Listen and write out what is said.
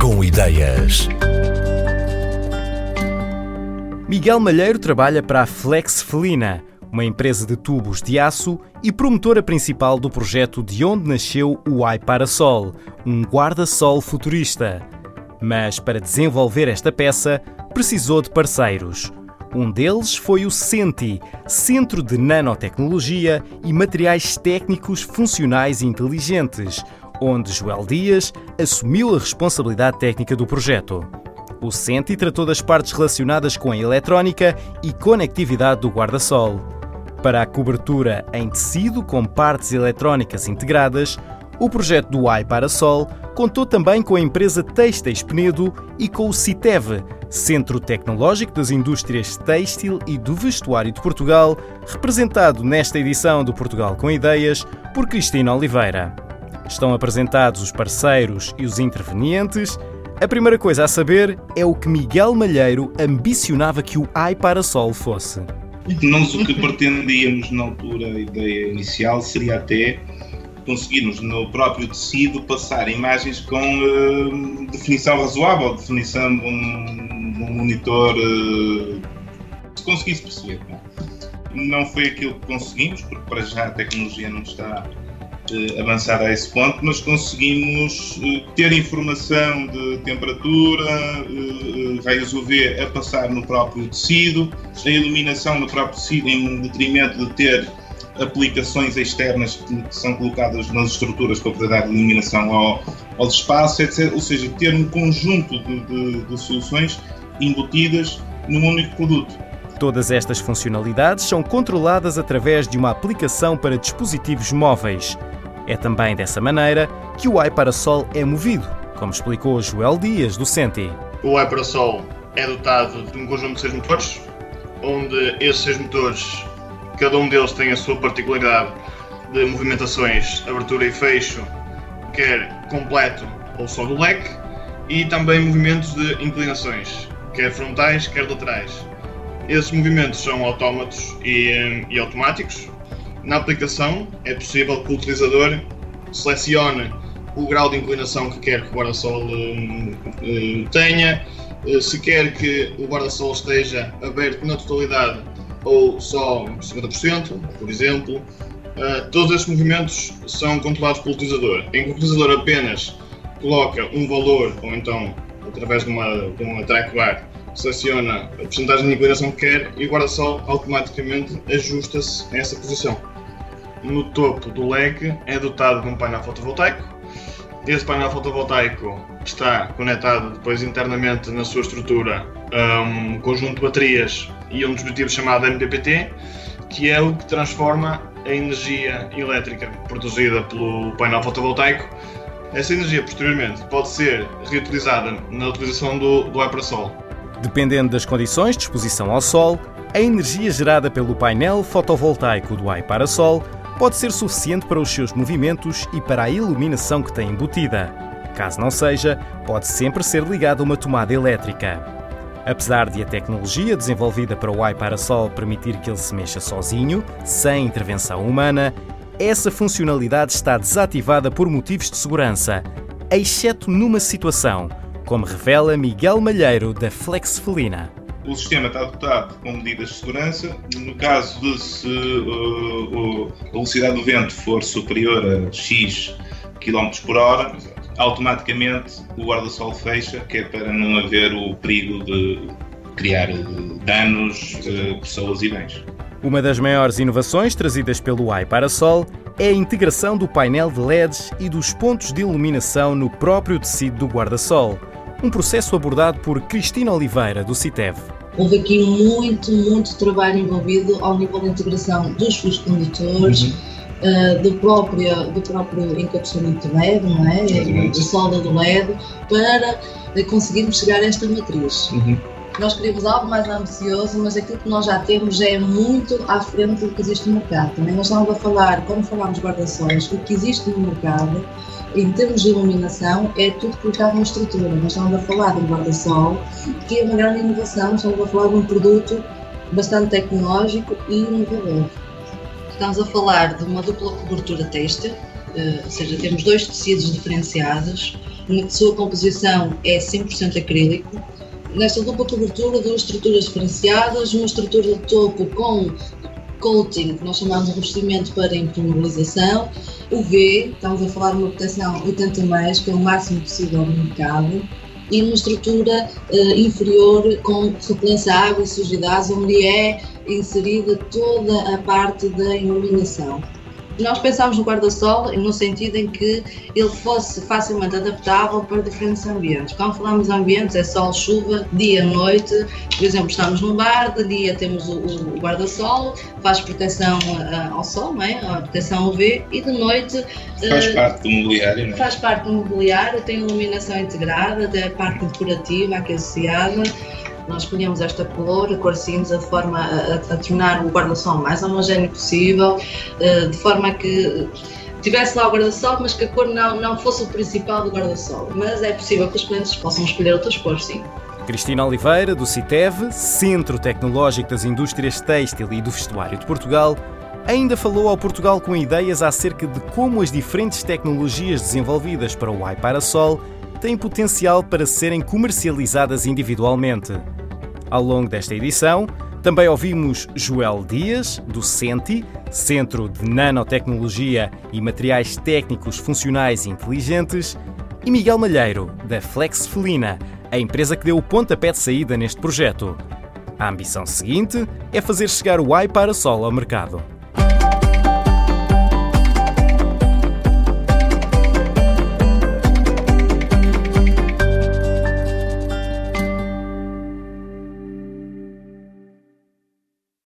Com Ideias. Miguel Malheiro trabalha para a Flex Felina, uma empresa de tubos de aço e promotora principal do projeto de onde nasceu o iParasol, um guarda-sol futurista. Mas para desenvolver esta peça, precisou de parceiros. Um deles foi o CENTI, Centro de Nanotecnologia e Materiais Técnicos Funcionais Inteligentes, onde Joel Dias assumiu a responsabilidade técnica do projeto. O CENTI tratou das partes relacionadas com a eletrónica e conectividade do guarda-sol. Para a cobertura em tecido com partes eletrónicas integradas, o projeto do iParasol contou também com a empresa Têxteis Penedo e com o CITEV, Centro Tecnológico das Indústrias Têxtil e do Vestuário de Portugal, representado nesta edição do Portugal com Ideias por Cristina Oliveira. Estão apresentados os parceiros e os intervenientes. A primeira coisa a saber é o que Miguel Malheiro ambicionava que o iParasol fosse. Não o que pretendíamos na altura, a ideia inicial seria até conseguirmos no próprio tecido passar imagens com uh, definição razoável, definição de um, um monitor, uh, se conseguisse perceber. Não? não foi aquilo que conseguimos, porque para já a tecnologia não está avançada a esse ponto, mas conseguimos ter informação de temperatura, raios UV a passar no próprio tecido, a iluminação no próprio tecido em detrimento de ter aplicações externas que são colocadas nas estruturas para poder dar iluminação ao, ao espaço, etc. Ou seja, ter um conjunto de, de, de soluções embutidas num único produto. Todas estas funcionalidades são controladas através de uma aplicação para dispositivos móveis. É também dessa maneira que o iParasol é movido, como explicou Joel Dias, do Senti. O iParasol é dotado de um conjunto de seis motores, onde esses seis motores Cada um deles tem a sua particularidade de movimentações, abertura e fecho, quer completo ou só do leque, e também movimentos de inclinações, quer frontais, quer laterais. Esses movimentos são autómatos e, e automáticos. Na aplicação, é possível que o utilizador selecione o grau de inclinação que quer que o guarda-sol uh, tenha, uh, se quer que o guarda-sol esteja aberto na totalidade ou só 50%, por exemplo. Todos esses movimentos são controlados pelo utilizador, em que o utilizador apenas coloca um valor, ou então, através de uma, de uma track bar, seleciona a porcentagem de inclinação que quer e o guarda-sol automaticamente ajusta-se a essa posição. No topo do leque é dotado de um painel fotovoltaico. Esse painel fotovoltaico está conectado depois internamente na sua estrutura a um conjunto de baterias e um dispositivo chamado MPPT, que é o que transforma a energia elétrica produzida pelo painel fotovoltaico. Essa energia, posteriormente, pode ser reutilizada na utilização do, do aerosol. Dependendo das condições de exposição ao sol, a energia gerada pelo painel fotovoltaico do iParasol pode ser suficiente para os seus movimentos e para a iluminação que tem embutida. Caso não seja, pode sempre ser ligada a uma tomada elétrica. Apesar de a tecnologia desenvolvida para o iParasol permitir que ele se mexa sozinho, sem intervenção humana, essa funcionalidade está desativada por motivos de segurança, exceto numa situação, como revela Miguel Malheiro, da Flexfelina. O sistema está dotado com medidas de segurança. No caso de se uh, uh, a velocidade do vento for superior a X km por hora, automaticamente o guarda-sol fecha, que é para não haver o perigo de criar danos a pessoas e bens. Uma das maiores inovações trazidas pelo iParasol é a integração do painel de LEDs e dos pontos de iluminação no próprio tecido do guarda-sol, um processo abordado por Cristina Oliveira, do CITEV. Houve aqui muito, muito trabalho envolvido ao nível da integração dos fios condutores, uhum uh, do, próprio, do próprio encapsulamento de LED, não é? De solda do LED, para conseguirmos chegar a esta matriz. Uhum. Nós queríamos algo mais ambicioso, mas aquilo que nós já temos já é muito à frente do que existe no mercado. Também nós estamos a falar, quando falamos de guarda-sóis, o que existe no mercado, em termos de iluminação, é tudo colocado na estrutura. Nós estamos a falar de um guarda-sol, que é uma grande inovação, estamos a falar de um produto bastante tecnológico e inovador. Estamos a falar de uma dupla cobertura têxtil, eh, ou seja, temos dois tecidos diferenciados, na sua composição é 100% acrílico. Nesta dupla cobertura, duas estruturas diferenciadas, uma estrutura de topo com coating, que nós chamamos de revestimento para impermeabilização, o V, estamos a falar de uma proteção 80 mais, que é o máximo possível no mercado, e uma estrutura uh, inferior com repelência à água e sujidades, onde é inserida toda a parte da iluminação. Nós pensámos no guarda-sol no sentido em que ele fosse facilmente adaptável para diferentes ambientes. Quando falamos de ambientes, é sol, chuva, dia, noite. Por exemplo, estamos num bar, de dia temos o, o guarda-sol, faz proteção uh, ao sol, não é? a proteção UV, e de noite. Faz uh, parte do mobiliário, não é? Faz parte do mobiliário, tem iluminação integrada, tem a parte decorativa, aquecida. Nós escolhemos esta cor, a cor cinza, de forma a, a, tornar o guarda-sol mais homogéneo possível, uh, de forma a que tivesse lá o guarda-sol, mas que a cor não, não fosse o principal do guarda-sol. Mas é possível que os clientes possam escolher outras cores, sim. Cristina Oliveira, do CITEV, Centro Tecnológico das Indústrias Têxtil e do Vestuário de Portugal, ainda falou ao Portugal com ideias acerca de como as diferentes tecnologias desenvolvidas para o iParasol têm potencial para serem comercializadas individualmente. Ao longo desta edição, também ouvimos Joel Dias, do CENTI, Centro de Nanotecnologia e Materiais Técnicos Funcionais Inteligentes, e Miguel Malheiro, da Flex Felina, a empresa que deu o pontapé de saída neste projeto. A ambição seguinte é fazer chegar o para Sol ao mercado.